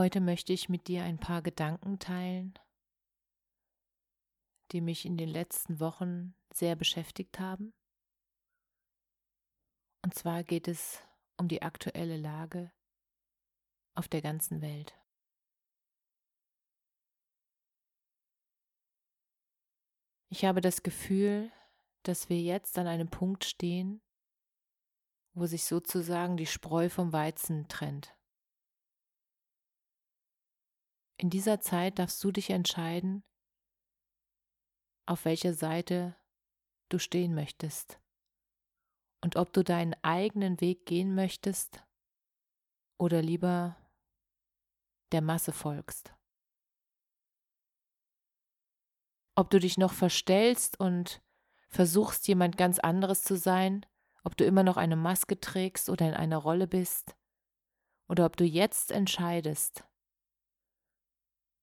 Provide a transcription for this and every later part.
Heute möchte ich mit dir ein paar Gedanken teilen, die mich in den letzten Wochen sehr beschäftigt haben. Und zwar geht es um die aktuelle Lage auf der ganzen Welt. Ich habe das Gefühl, dass wir jetzt an einem Punkt stehen, wo sich sozusagen die Spreu vom Weizen trennt. In dieser Zeit darfst du dich entscheiden, auf welcher Seite du stehen möchtest und ob du deinen eigenen Weg gehen möchtest oder lieber der Masse folgst. Ob du dich noch verstellst und versuchst, jemand ganz anderes zu sein, ob du immer noch eine Maske trägst oder in einer Rolle bist, oder ob du jetzt entscheidest,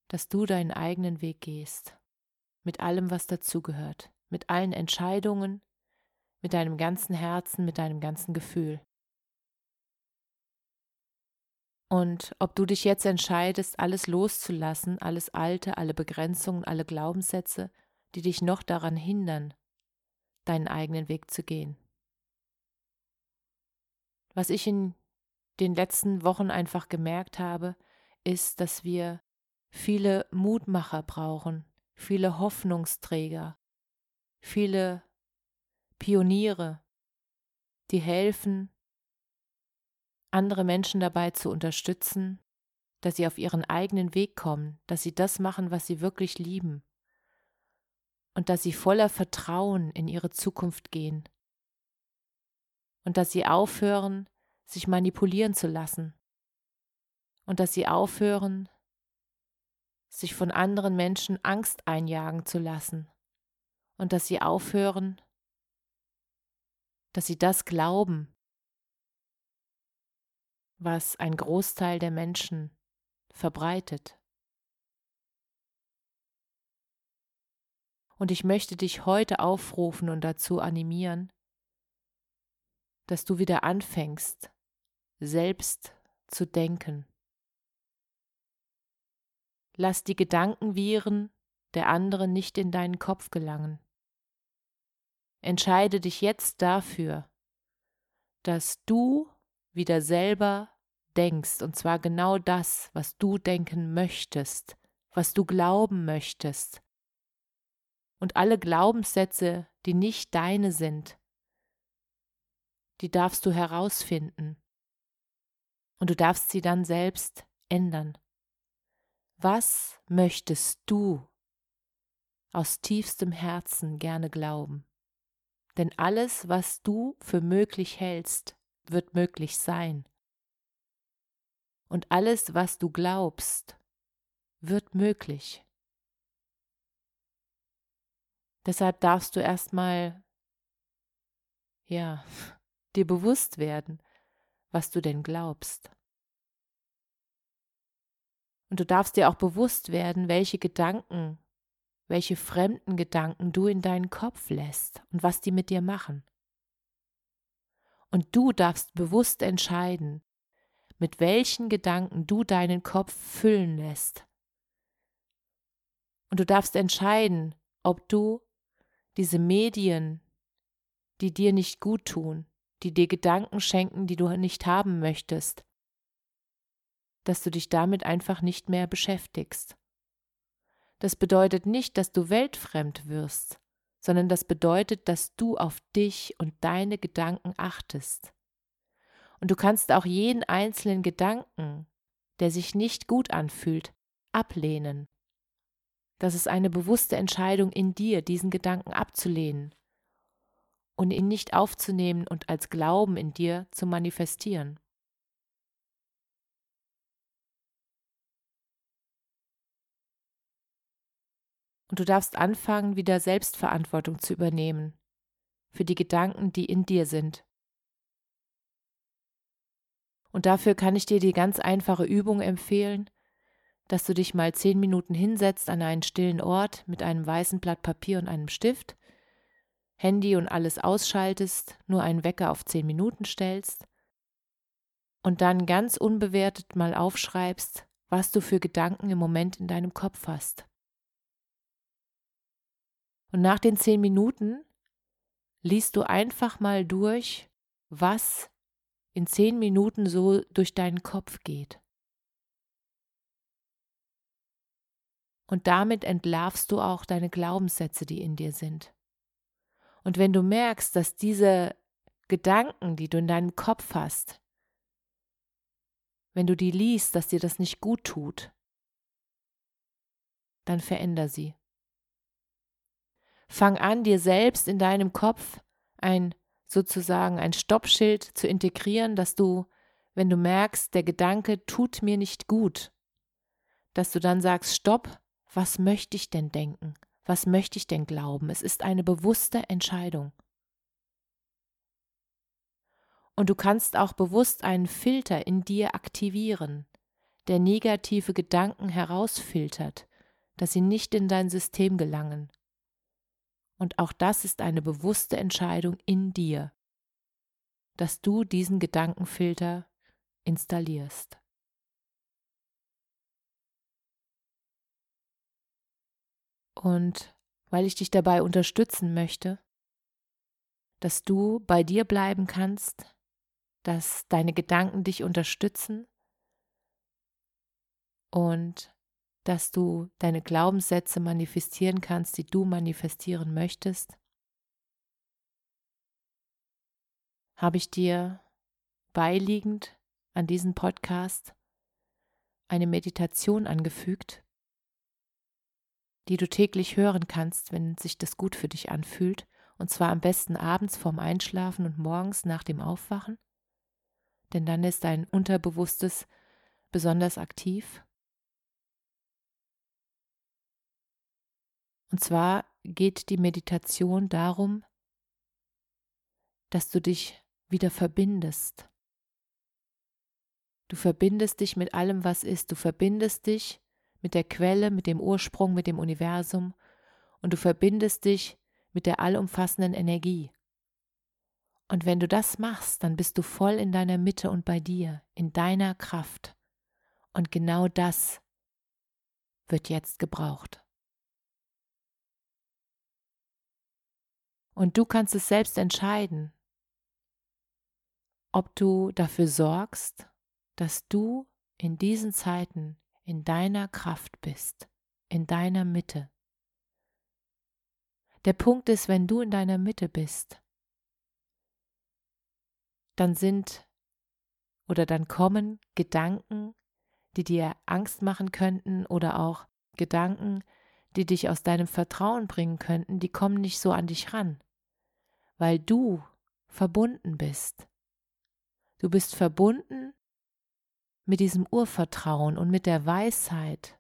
dass du deinen eigenen Weg gehst, mit allem, was dazugehört, mit allen Entscheidungen, mit deinem ganzen Herzen, mit deinem ganzen Gefühl. Und ob du dich jetzt entscheidest, alles loszulassen, alles Alte, alle Begrenzungen, alle Glaubenssätze, die dich noch daran hindern, deinen eigenen Weg zu gehen. Was ich in den letzten Wochen einfach gemerkt habe, ist, dass wir viele Mutmacher brauchen, viele Hoffnungsträger, viele Pioniere, die helfen, andere Menschen dabei zu unterstützen, dass sie auf ihren eigenen Weg kommen, dass sie das machen, was sie wirklich lieben und dass sie voller Vertrauen in ihre Zukunft gehen und dass sie aufhören, sich manipulieren zu lassen und dass sie aufhören, sich von anderen Menschen Angst einjagen zu lassen und dass sie aufhören, dass sie das glauben, was ein Großteil der Menschen verbreitet. Und ich möchte dich heute aufrufen und dazu animieren, dass du wieder anfängst, selbst zu denken. Lass die Gedankenviren der anderen nicht in deinen Kopf gelangen. Entscheide dich jetzt dafür, dass du wieder selber denkst, und zwar genau das, was du denken möchtest, was du glauben möchtest. Und alle Glaubenssätze, die nicht deine sind, die darfst du herausfinden. Und du darfst sie dann selbst ändern. Was möchtest du aus tiefstem Herzen gerne glauben? Denn alles, was du für möglich hältst, wird möglich sein. Und alles, was du glaubst, wird möglich. Deshalb darfst du erstmal, ja, dir bewusst werden, was du denn glaubst. Und du darfst dir auch bewusst werden, welche Gedanken, welche fremden Gedanken du in deinen Kopf lässt und was die mit dir machen. Und du darfst bewusst entscheiden, mit welchen Gedanken du deinen Kopf füllen lässt. Und du darfst entscheiden, ob du diese Medien, die dir nicht gut tun, die dir Gedanken schenken, die du nicht haben möchtest, dass du dich damit einfach nicht mehr beschäftigst. Das bedeutet nicht, dass du weltfremd wirst, sondern das bedeutet, dass du auf dich und deine Gedanken achtest. Und du kannst auch jeden einzelnen Gedanken, der sich nicht gut anfühlt, ablehnen Das ist eine bewusste Entscheidung in dir, diesen Gedanken abzulehnen und ihn nicht aufzunehmen und als Glauben in dir zu manifestieren. Und du darfst anfangen, wieder Selbstverantwortung zu übernehmen für die Gedanken, die in dir sind. Und dafür kann ich dir die ganz einfache Übung empfehlen, dass du dich mal zehn Minuten hinsetzt an einen stillen Ort mit einem weißen Blatt Papier und einem Stift, Handy und alles ausschaltest, nur einen Wecker auf zehn Minuten stellst und dann ganz unbewertet mal aufschreibst, was du für Gedanken im Moment in deinem Kopf hast. Und nach den zehn Minuten liest du einfach mal durch, was in zehn Minuten so durch deinen Kopf geht. Und damit entlarvst du auch deine Glaubenssätze, die in dir sind. Und wenn du merkst, dass diese Gedanken, die du in deinem Kopf hast, wenn du die liest, dass dir das nicht gut tut, dann veränder sie. Fang an, dir selbst in deinem Kopf ein sozusagen ein Stoppschild zu integrieren, dass du, wenn du merkst, der Gedanke tut mir nicht gut, dass du dann sagst, stopp, was möchte ich denn denken? Was möchte ich denn glauben? Es ist eine bewusste Entscheidung. Und du kannst auch bewusst einen Filter in dir aktivieren, der negative Gedanken herausfiltert, dass sie nicht in dein System gelangen. Und auch das ist eine bewusste Entscheidung in dir, dass du diesen Gedankenfilter installierst. Und weil ich dich dabei unterstützen möchte, dass du bei dir bleiben kannst, dass deine Gedanken dich unterstützen und dass du deine Glaubenssätze manifestieren kannst, die du manifestieren möchtest, habe ich dir beiliegend an diesen Podcast eine Meditation angefügt, die du täglich hören kannst, wenn sich das gut für dich anfühlt, und zwar am besten abends vorm Einschlafen und morgens nach dem Aufwachen, denn dann ist dein Unterbewusstes besonders aktiv Und zwar geht die Meditation darum, dass du dich wieder verbindest. Du verbindest dich mit allem, was ist. Du verbindest dich mit der Quelle, mit dem Ursprung, mit dem Universum und du verbindest dich mit der allumfassenden Energie. Und wenn du das machst, dann bist du voll in deiner Mitte und bei dir, in deiner Kraft. Und genau das wird jetzt gebraucht. Und du kannst es selbst entscheiden, ob du dafür sorgst, dass du in diesen Zeiten in deiner Kraft bist, in deiner Mitte. Der Punkt ist, wenn du in deiner Mitte bist, dann sind oder dann kommen Gedanken, die dir Angst machen könnten oder auch Gedanken, die dich aus deinem Vertrauen bringen könnten, die kommen nicht so an dich ran weil du verbunden bist. Du bist verbunden mit diesem Urvertrauen und mit der Weisheit,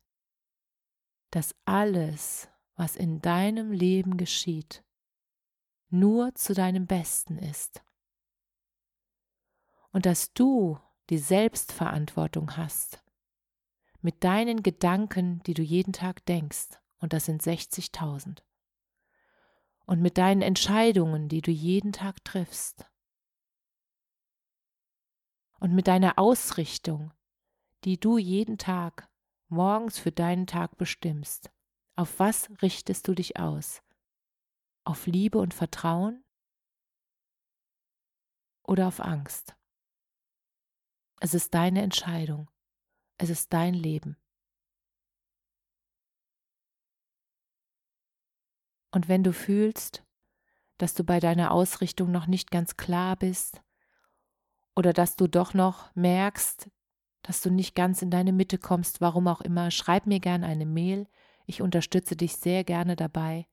dass alles, was in deinem Leben geschieht, nur zu deinem Besten ist. Und dass du die Selbstverantwortung hast mit deinen Gedanken, die du jeden Tag denkst, und das sind 60.000 und mit deinen Entscheidungen, die du jeden Tag triffst. Und mit deiner Ausrichtung, die du jeden Tag morgens für deinen Tag bestimmst. Auf was richtest du dich aus? Auf Liebe und Vertrauen oder auf Angst? Es ist deine Entscheidung. Es ist dein Leben. Und wenn du fühlst, dass du bei deiner Ausrichtung noch nicht ganz klar bist oder dass du doch noch merkst, dass du nicht ganz in deine Mitte kommst, warum auch immer, schreib mir gern eine Mail. Ich unterstütze dich sehr gerne dabei,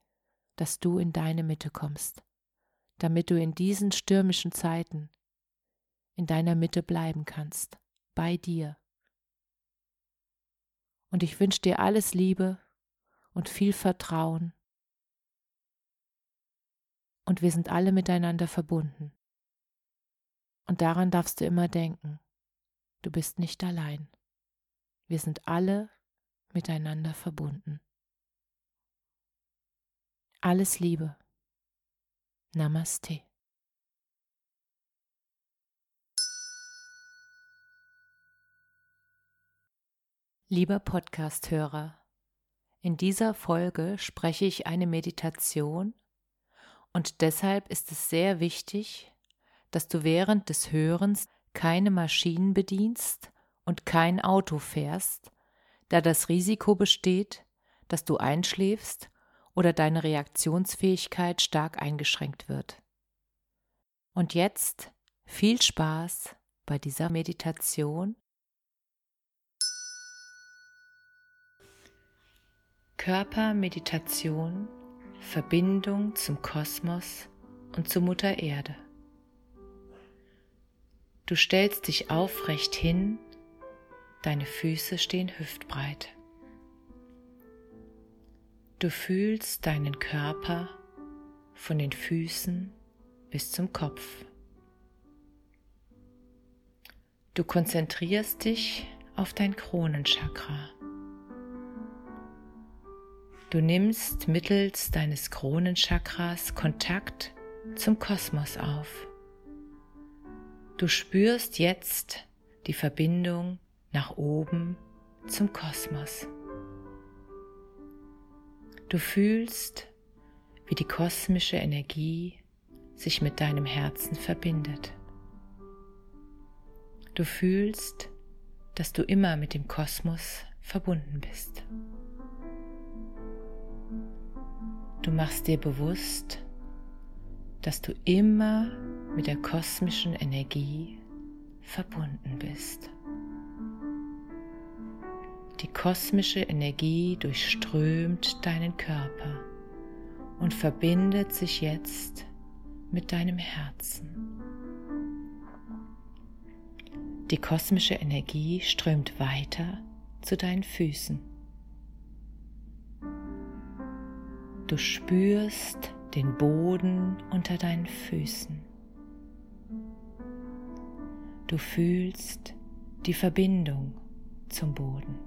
dass du in deine Mitte kommst, damit du in diesen stürmischen Zeiten in deiner Mitte bleiben kannst, bei dir. Und ich wünsche dir alles Liebe und viel Vertrauen. Und wir sind alle miteinander verbunden. Und daran darfst du immer denken, du bist nicht allein. Wir sind alle miteinander verbunden. Alles Liebe. Namaste. Lieber Podcast-Hörer, in dieser Folge spreche ich eine Meditation und deshalb ist es sehr wichtig, dass du während des Hörens keine Maschinen bedienst und kein Auto fährst, da das Risiko besteht, dass du einschläfst oder deine Reaktionsfähigkeit stark eingeschränkt wird. Und jetzt viel Spaß bei dieser Meditation. Körpermeditation, Verbindung zum Kosmos und zu Mutter Erde. Du stellst dich aufrecht hin, deine Füße stehen hüftbreit. Du fühlst deinen Körper von den Füßen bis zum Kopf. Du konzentrierst dich auf dein Kronenchakra. Du nimmst mittels deines Kronenchakras Kontakt zum Kosmos auf. Du spürst jetzt die Verbindung nach oben zum Kosmos. Du fühlst, wie die kosmische Energie sich mit deinem Herzen verbindet. Du fühlst, dass du immer mit dem Kosmos verbunden bist. Du machst dir bewusst, dass du immer mit der kosmischen Energie verbunden bist. Die kosmische Energie durchströmt deinen Körper und verbindet sich jetzt mit deinem Herzen. Die kosmische Energie strömt weiter zu deinen Füßen. Du spürst den Boden unter deinen Füßen. Du fühlst die Verbindung zum Boden.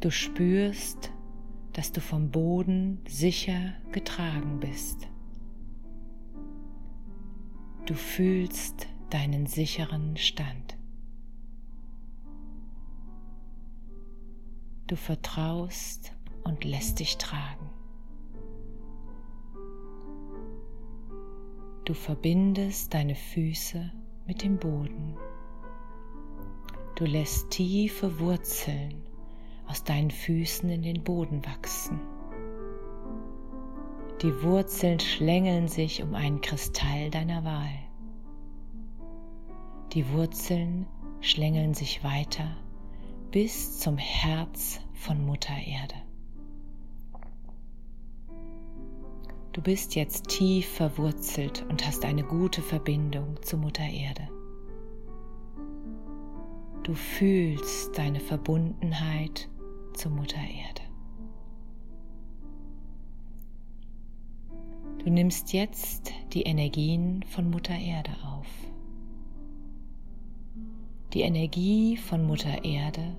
Du spürst, dass du vom Boden sicher getragen bist. Du fühlst deinen sicheren Stand. Du vertraust und lässt dich tragen. Du verbindest deine Füße mit dem Boden. Du lässt tiefe Wurzeln aus deinen Füßen in den Boden wachsen. Die Wurzeln schlängeln sich um einen Kristall deiner Wahl. Die Wurzeln schlängeln sich weiter bis zum Herz von Mutter Erde. Du bist jetzt tief verwurzelt und hast eine gute Verbindung zu Mutter Erde. Du fühlst deine Verbundenheit zu Mutter Erde. Du nimmst jetzt die Energien von Mutter Erde auf. Die Energie von Mutter Erde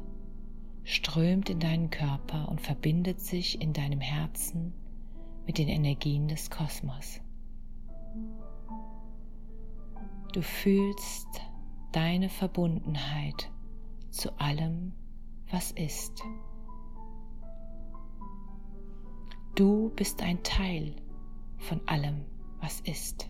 strömt in deinen Körper und verbindet sich in deinem Herzen mit den Energien des Kosmos. Du fühlst deine Verbundenheit zu allem, was ist. Du bist ein Teil von allem, was ist.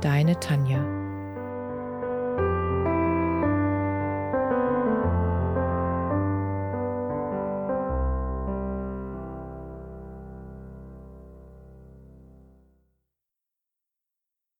deine Tanja.